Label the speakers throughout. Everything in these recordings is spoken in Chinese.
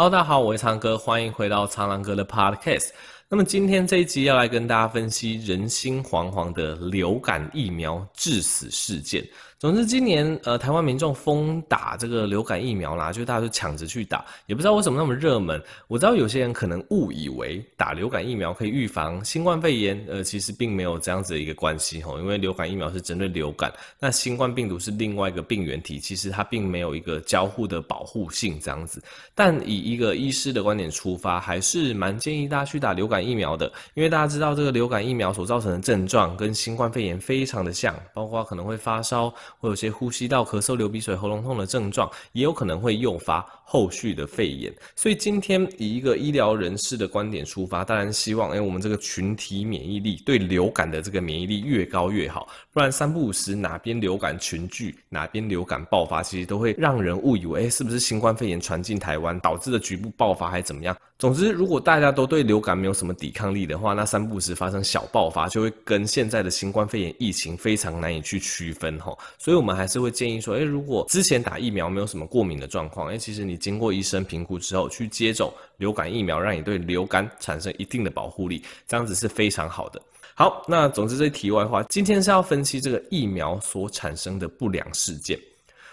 Speaker 1: Hello，大家好，我是苍哥，欢迎回到苍狼哥的 Podcast。那么今天这一集要来跟大家分析人心惶惶的流感疫苗致死事件。总之，今年呃，台湾民众疯打这个流感疫苗啦，就大家都抢着去打，也不知道为什么那么热门。我知道有些人可能误以为打流感疫苗可以预防新冠肺炎，呃，其实并没有这样子的一个关系吼，因为流感疫苗是针对流感，那新冠病毒是另外一个病原体，其实它并没有一个交互的保护性这样子。但以一个医师的观点出发，还是蛮建议大家去打流感疫苗的，因为大家知道这个流感疫苗所造成的症状跟新冠肺炎非常的像，包括可能会发烧。会有些呼吸道咳嗽、流鼻水、喉咙痛的症状，也有可能会诱发后续的肺炎。所以今天以一个医疗人士的观点出发，当然希望，哎，我们这个群体免疫力对流感的这个免疫力越高越好。不然三不五时哪边流感群聚，哪边流感爆发，其实都会让人误以为，哎，是不是新冠肺炎传进台湾导致的局部爆发，还怎么样？总之，如果大家都对流感没有什么抵抗力的话，那三不五时发生小爆发，就会跟现在的新冠肺炎疫情非常难以去区分哈。所以，我们还是会建议说，诶，如果之前打疫苗没有什么过敏的状况，诶，其实你经过医生评估之后去接种流感疫苗，让你对流感产生一定的保护力，这样子是非常好的。好，那总之这题外话，今天是要分析这个疫苗所产生的不良事件。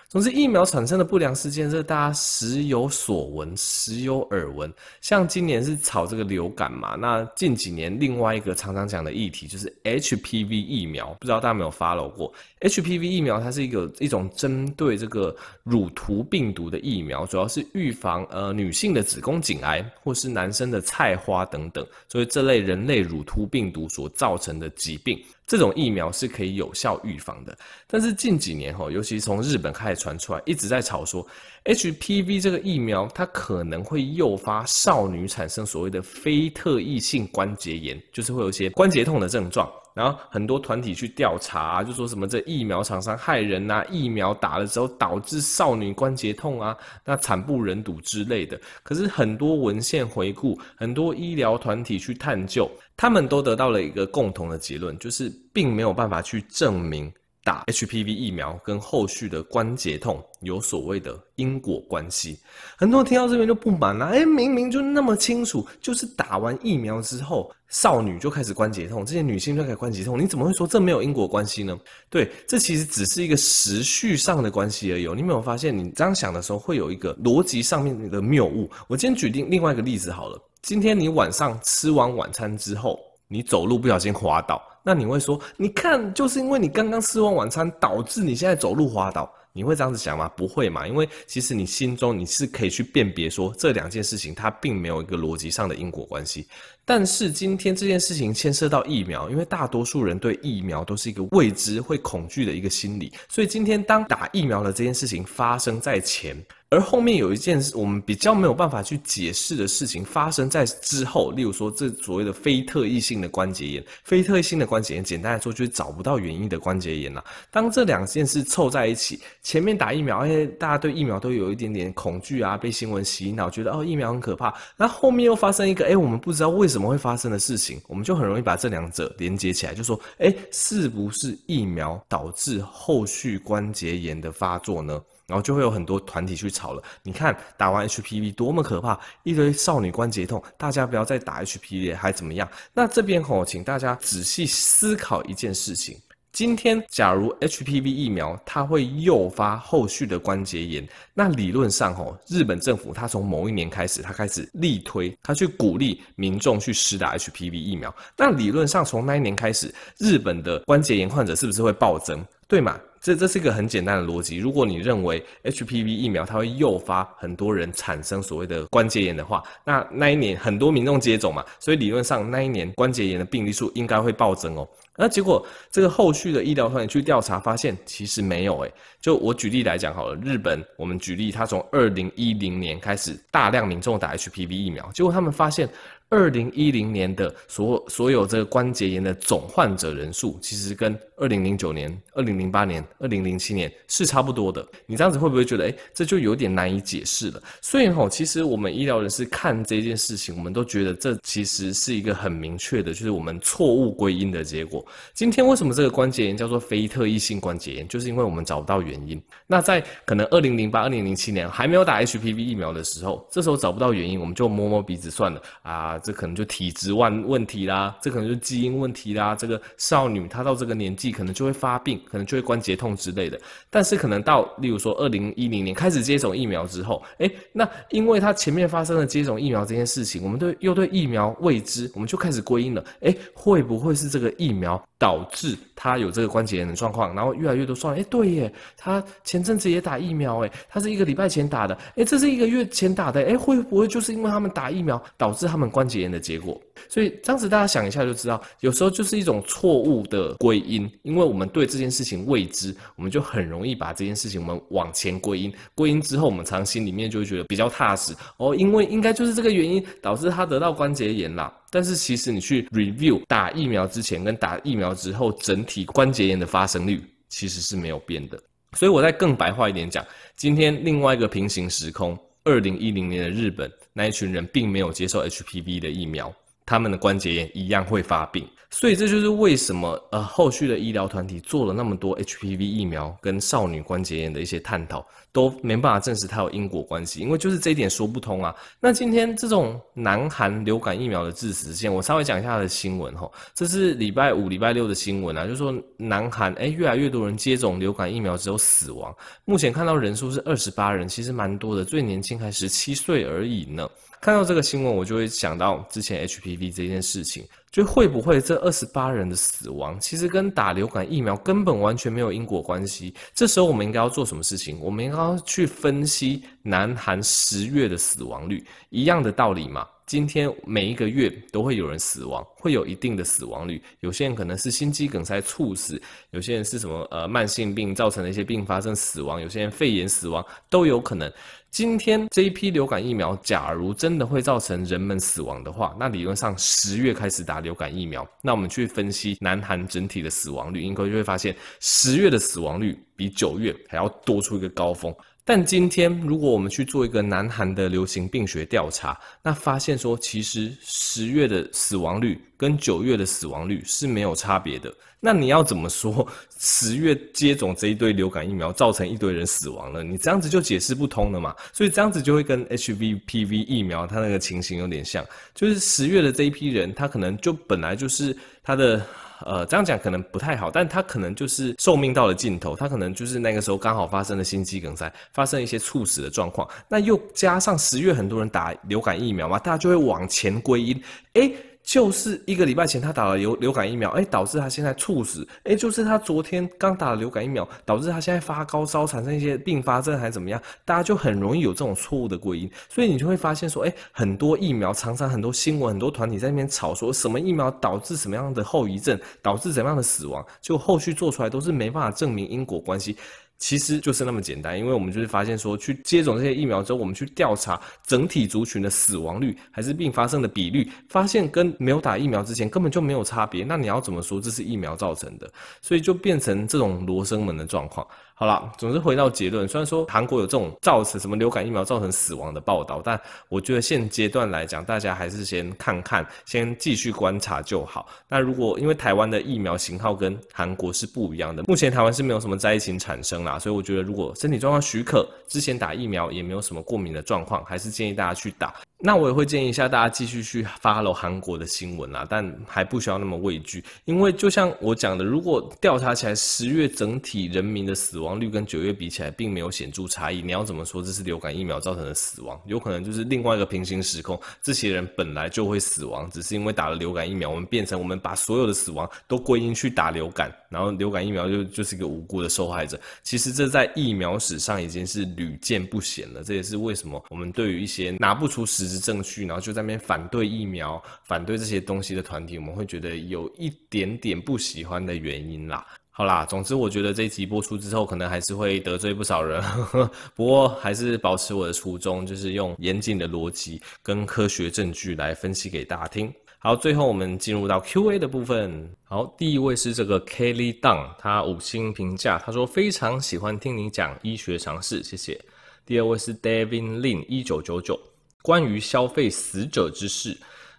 Speaker 1: 总之，疫苗产生的不良事件，这大家时有所闻，时有耳闻。像今年是炒这个流感嘛，那近几年另外一个常常讲的议题就是 HPV 疫苗，不知道大家有没有 follow 过？HPV 疫苗它是一个一种针对这个乳突病毒的疫苗，主要是预防呃女性的子宫颈癌或是男生的菜花等等，所以这类人类乳突病毒所造成的疾病。这种疫苗是可以有效预防的，但是近几年哈，尤其从日本开始传出来，一直在吵说 HPV 这个疫苗它可能会诱发少女产生所谓的非特异性关节炎，就是会有一些关节痛的症状。然后很多团体去调查，就说什么这疫苗厂商害人呐，疫苗打了之后导致少女关节痛啊，那惨不忍睹之类的。可是很多文献回顾，很多医疗团体去探究，他们都得到了一个共同的结论，就是并没有办法去证明。打 HPV 疫苗跟后续的关节痛有所谓的因果关系，很多人听到这边就不满了。哎，明明就那么清楚，就是打完疫苗之后，少女就开始关节痛，这些女性就开始关节痛，你怎么会说这没有因果关系呢？对，这其实只是一个时序上的关系而已。你没有发现，你这样想的时候会有一个逻辑上面的谬误。我今天举定另外一个例子好了，今天你晚上吃完晚餐之后，你走路不小心滑倒。那你会说，你看，就是因为你刚刚吃完晚餐，导致你现在走路滑倒。你会这样子想吗？不会嘛，因为其实你心中你是可以去辨别说，这两件事情它并没有一个逻辑上的因果关系。但是今天这件事情牵涉到疫苗，因为大多数人对疫苗都是一个未知、会恐惧的一个心理，所以今天当打疫苗的这件事情发生在前。而后面有一件事，我们比较没有办法去解释的事情发生在之后，例如说这所谓的非特异性的关节炎，非特异性的关节炎，简单来说就是找不到原因的关节炎呐。当这两件事凑在一起，前面打疫苗，哎，大家对疫苗都有一点点恐惧啊，被新闻洗脑，觉得哦疫苗很可怕。那后面又发生一个，哎，我们不知道为什么会发生的事情，我们就很容易把这两者连接起来，就说，哎，是不是疫苗导致后续关节炎的发作呢？然后就会有很多团体去吵了。你看打完 HPV 多么可怕，一堆少女关节痛，大家不要再打 HPV 还怎么样？那这边吼，请大家仔细思考一件事情：今天假如 HPV 疫苗它会诱发后续的关节炎，那理论上吼，日本政府它从某一年开始，它开始力推，它去鼓励民众去施打 HPV 疫苗。那理论上从那一年开始，日本的关节炎患者是不是会暴增？对嘛？这这是一个很简单的逻辑。如果你认为 HPV 疫苗它会诱发很多人产生所谓的关节炎的话，那那一年很多民众接种嘛，所以理论上那一年关节炎的病例数应该会暴增哦。那结果这个后续的医疗团队去调查发现，其实没有诶。就我举例来讲好了，日本我们举例，他从二零一零年开始大量民众打 HPV 疫苗，结果他们发现二零一零年的所所有这个关节炎的总患者人数，其实跟二零零九年、二零零八年、二零零七年是差不多的。你这样子会不会觉得，诶，这就有点难以解释了？所以吼，其实我们医疗人士看这件事情，我们都觉得这其实是一个很明确的，就是我们错误归因的结果。今天为什么这个关节炎叫做非特异性关节炎？就是因为我们找不到原因。那在可能二零零八、二零零七年还没有打 HPV 疫苗的时候，这时候找不到原因，我们就摸摸鼻子算了啊，这可能就体质问问题啦，这可能就基因问题啦。这个少女她到这个年纪可能就会发病，可能就会关节痛之类的。但是可能到例如说二零一零年开始接种疫苗之后，哎，那因为它前面发生了接种疫苗这件事情，我们对又对疫苗未知，我们就开始归因了。哎，会不会是这个疫苗导致他有这个关节炎的状况？然后越来越多说，诶，对耶，他前阵子也打疫苗，诶，他是一个礼拜前打的，诶，这是一个月前打的，诶，会不会就是因为他们打疫苗导致他们关节炎的结果？所以这样子大家想一下就知道，有时候就是一种错误的归因，因为我们对这件事情未知，我们就很容易把这件事情我们往前归因，归因之后我们常心里面就会觉得比较踏实哦，因为应该就是这个原因导致他得到关节炎啦。但是其实你去 review 打疫苗之前跟打疫苗之后整体关节炎的发生率其实是没有变的。所以我再更白话一点讲，今天另外一个平行时空，二零一零年的日本那一群人并没有接受 HPV 的疫苗。他们的关节炎一样会发病，所以这就是为什么呃后续的医疗团体做了那么多 HPV 疫苗跟少女关节炎的一些探讨，都没办法证实它有因果关系，因为就是这一点说不通啊。那今天这种南韩流感疫苗的致死线，我稍微讲一下它的新闻哈，这是礼拜五、礼拜六的新闻啊，就是说南韩诶越来越多人接种流感疫苗之后死亡，目前看到人数是二十八人，其实蛮多的，最年轻还十七岁而已呢。看到这个新闻，我就会想到之前 HPV 这件事情，就会不会这二十八人的死亡，其实跟打流感疫苗根本完全没有因果关系。这时候我们应该要做什么事情？我们应该要去分析南韩十月的死亡率，一样的道理嘛。今天每一个月都会有人死亡，会有一定的死亡率。有些人可能是心肌梗塞猝死，有些人是什么呃慢性病造成的一些并发症死亡，有些人肺炎死亡都有可能。今天这一批流感疫苗，假如真的会造成人们死亡的话，那理论上十月开始打流感疫苗，那我们去分析南韩整体的死亡率，应该就会发现十月的死亡率比九月还要多出一个高峰。但今天，如果我们去做一个南韩的流行病学调查，那发现说，其实十月的死亡率跟九月的死亡率是没有差别的。那你要怎么说 十月接种这一堆流感疫苗造成一堆人死亡了？你这样子就解释不通了嘛？所以这样子就会跟 HVPV 疫苗它那个情形有点像，就是十月的这一批人，他可能就本来就是他的。呃，这样讲可能不太好，但他可能就是寿命到了尽头，他可能就是那个时候刚好发生了心肌梗塞，发生一些猝死的状况，那又加上十月很多人打流感疫苗嘛，大家就会往前归因，诶。就是一个礼拜前他打了流流感疫苗，哎，导致他现在猝死，哎，就是他昨天刚打了流感疫苗，导致他现在发高烧，产生一些并发症还是怎么样，大家就很容易有这种错误的归因，所以你就会发现说，哎，很多疫苗常常很多新闻，很多团体在那边吵说什么疫苗导致什么样的后遗症，导致怎么样的死亡，就后续做出来都是没办法证明因果关系。其实就是那么简单，因为我们就是发现说，去接种这些疫苗之后，我们去调查整体族群的死亡率还是并发生的比率，发现跟没有打疫苗之前根本就没有差别。那你要怎么说这是疫苗造成的？所以就变成这种罗生门的状况。好了，总之回到结论，虽然说韩国有这种造成什么流感疫苗造成死亡的报道，但我觉得现阶段来讲，大家还是先看看，先继续观察就好。那如果因为台湾的疫苗型号跟韩国是不一样的，目前台湾是没有什么灾情产生啦，所以我觉得如果身体状况许可，之前打疫苗也没有什么过敏的状况，还是建议大家去打。那我也会建议一下大家继续去 follow 韩国的新闻啦，但还不需要那么畏惧，因为就像我讲的，如果调查起来十月整体人民的死亡亡率跟九月比起来并没有显著差异，你要怎么说这是流感疫苗造成的死亡？有可能就是另外一个平行时空，这些人本来就会死亡，只是因为打了流感疫苗，我们变成我们把所有的死亡都归因去打流感，然后流感疫苗就就是一个无辜的受害者。其实这在疫苗史上已经是屡见不鲜了，这也是为什么我们对于一些拿不出实质证据，然后就在那边反对疫苗、反对这些东西的团体，我们会觉得有一点点不喜欢的原因啦。好啦，总之我觉得这一集播出之后，可能还是会得罪不少人，不过还是保持我的初衷，就是用严谨的逻辑跟科学证据来分析给大家听。好，最后我们进入到 Q&A 的部分。好，第一位是这个 Kelly Dang，他五星评价，他说非常喜欢听你讲医学常识，谢谢。第二位是 David Lin 一九九九，关于消费死者之事，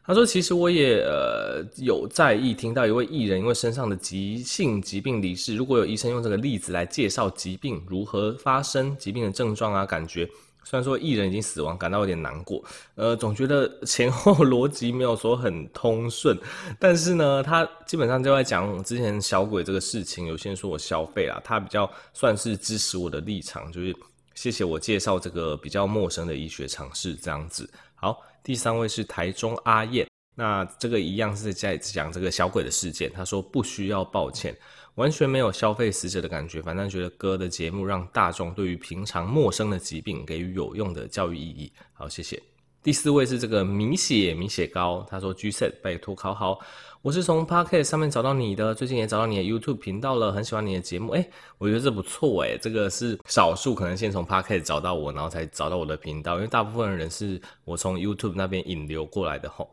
Speaker 1: 他说其实我也呃有在意听到一位艺人因为身上的急性疾病离世，如果有医生用这个例子来介绍疾病如何发生、疾病的症状啊，感觉。虽然说艺人已经死亡，感到有点难过，呃，总觉得前后逻辑没有说很通顺，但是呢，他基本上就在讲之前小鬼这个事情，有些人说我消费啊，他比较算是支持我的立场，就是谢谢我介绍这个比较陌生的医学常识这样子。好，第三位是台中阿燕，那这个一样是在讲这个小鬼的事件，他说不需要抱歉。完全没有消费死者的感觉，反正觉得哥的节目让大众对于平常陌生的疾病给予有用的教育意义。好，谢谢。第四位是这个米血米血糕，他说 G set 拜托考好，我是从 Podcast 上面找到你的，最近也找到你的 YouTube 频道了，很喜欢你的节目。哎，我觉得这不错哎，这个是少数可能先从 Podcast 找到我，然后才找到我的频道，因为大部分人是我从 YouTube 那边引流过来的吼。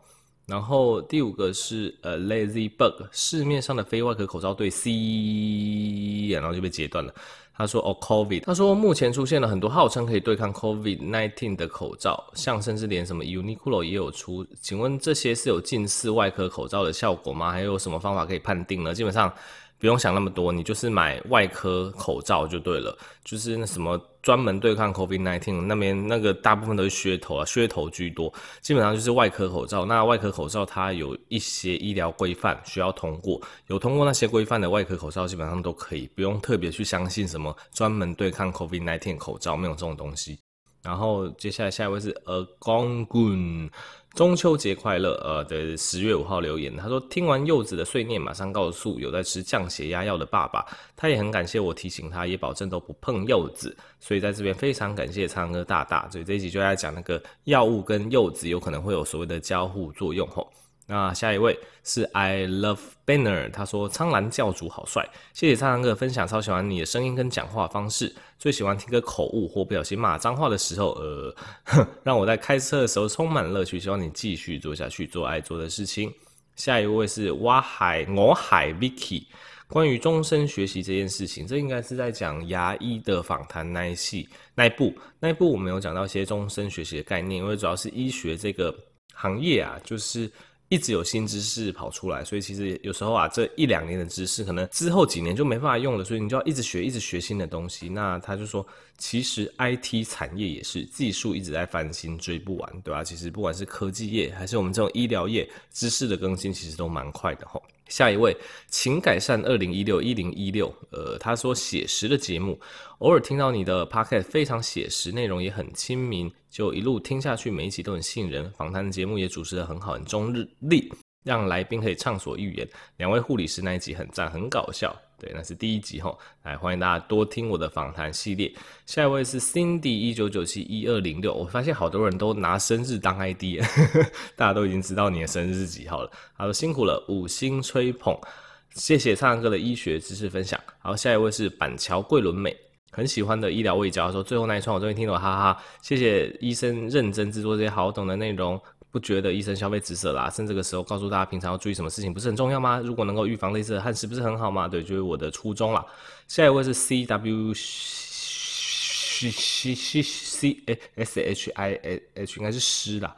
Speaker 1: 然后第五个是呃 Lazy Bug，市面上的非外科口罩对 C，然后就被截断了。他说哦 COVID，他说目前出现了很多号称可以对抗 COVID-19 的口罩，像甚至连什么 Uniqlo 也有出。请问这些是有近似外科口罩的效果吗？还有什么方法可以判定呢？基本上。不用想那么多，你就是买外科口罩就对了，就是那什么专门对抗 COVID-19 那边那个大部分都是噱头啊，噱头居多，基本上就是外科口罩。那外科口罩它有一些医疗规范需要通过，有通过那些规范的外科口罩基本上都可以，不用特别去相信什么专门对抗 COVID-19 口罩，没有这种东西。然后接下来下一位是 a g o n g u n，中秋节快乐，呃的十月五号留言，他说听完柚子的碎念，马上告诉有在吃降血压药的爸爸，他也很感谢我提醒他，也保证都不碰柚子，所以在这边非常感谢苍哥大大，所以这一集就在讲那个药物跟柚子有可能会有所谓的交互作用吼。那下一位是 I Love Banner，他说苍兰教主好帅，谢谢苍兰哥分享，超喜欢你的声音跟讲话方式，最喜欢听个口误或不小心骂脏话的时候，呃，让我在开车的时候充满乐趣，希望你继续做下去，做爱做的事情。下一位是挖海我海 Vicky，关于终身学习这件事情，这应该是在讲牙医的访谈那一系那一部那一部我们有讲到一些终身学习的概念，因为主要是医学这个行业啊，就是。一直有新知识跑出来，所以其实有时候啊，这一两年的知识可能之后几年就没办法用了，所以你就要一直学，一直学新的东西。那他就说，其实 IT 产业也是技术一直在翻新，追不完，对吧？其实不管是科技业还是我们这种医疗业，知识的更新其实都蛮快的吼。下一位，请改善二零一六一零一六。呃，他说写实的节目，偶尔听到你的 p o c k e t 非常写实，内容也很亲民，就一路听下去，每一集都很吸引人。访谈的节目也主持的很好，很中日立，让来宾可以畅所欲言。两位护理师那一集很赞，很搞笑。对，那是第一集哈，来欢迎大家多听我的访谈系列。下一位是 Cindy 一九九七一二零六，我发现好多人都拿生日当 ID，呵呵大家都已经知道你的生日是几号了。他说辛苦了，五星吹捧，谢谢苍哥的医学知识分享。好，下一位是板桥桂纶镁，很喜欢的医疗卫教，说最后那一串我终于听懂，哈哈，谢谢医生认真制作这些好懂的内容。不觉得医生消费止损啦？趁这个时候告诉大家平常要注意什么事情，不是很重要吗？如果能够预防类似的憾事，不是很好吗？对，就是我的初衷啦。下一位是 C W C C C S H I H，应该是诗啦。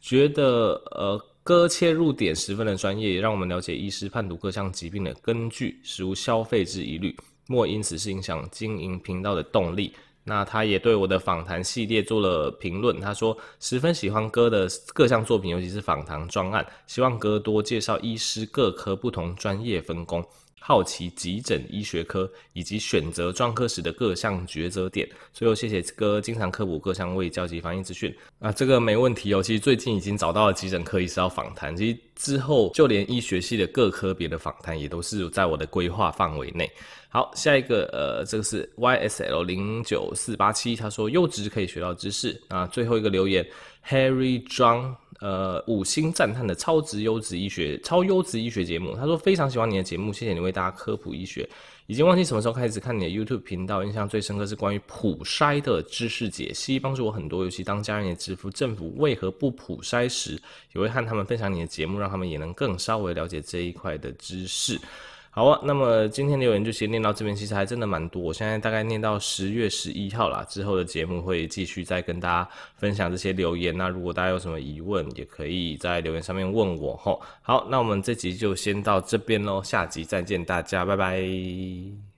Speaker 1: 觉得呃，哥切入点十分的专业，也让我们了解医师判读各项疾病的根据，实无消费之疑虑，莫因此是影响经营频道的动力。那他也对我的访谈系列做了评论，他说十分喜欢哥的各项作品，尤其是访谈专案，希望哥多介绍医师各科不同专业分工。好奇急诊医学科以及选择专科时的各项抉择点。最后，谢谢哥经常科普各项卫教及防疫资讯。啊，这个没问题哦。其实最近已经找到了急诊科医师要访谈，其实之后就连医学系的各科别的访谈也都是在我的规划范围内。好，下一个呃，这个是 YSL 零九四八七，他说幼稚可以学到知识。啊，最后一个留言 Harry John。呃，五星赞叹的超值优质医学、超优质医学节目。他说非常喜欢你的节目，谢谢你为大家科普医学。已经忘记什么时候开始看你的 YouTube 频道，印象最深刻是关于普筛的知识解析，帮助我很多。尤其当家人也质疑政府为何不普筛时，也会和他们分享你的节目，让他们也能更稍微了解这一块的知识。好啊，那么今天留言就先念到这边，其实还真的蛮多。我现在大概念到十月十一号啦，之后的节目会继续再跟大家分享这些留言。那如果大家有什么疑问，也可以在留言上面问我吼。好，那我们这集就先到这边喽，下集再见大家，拜拜。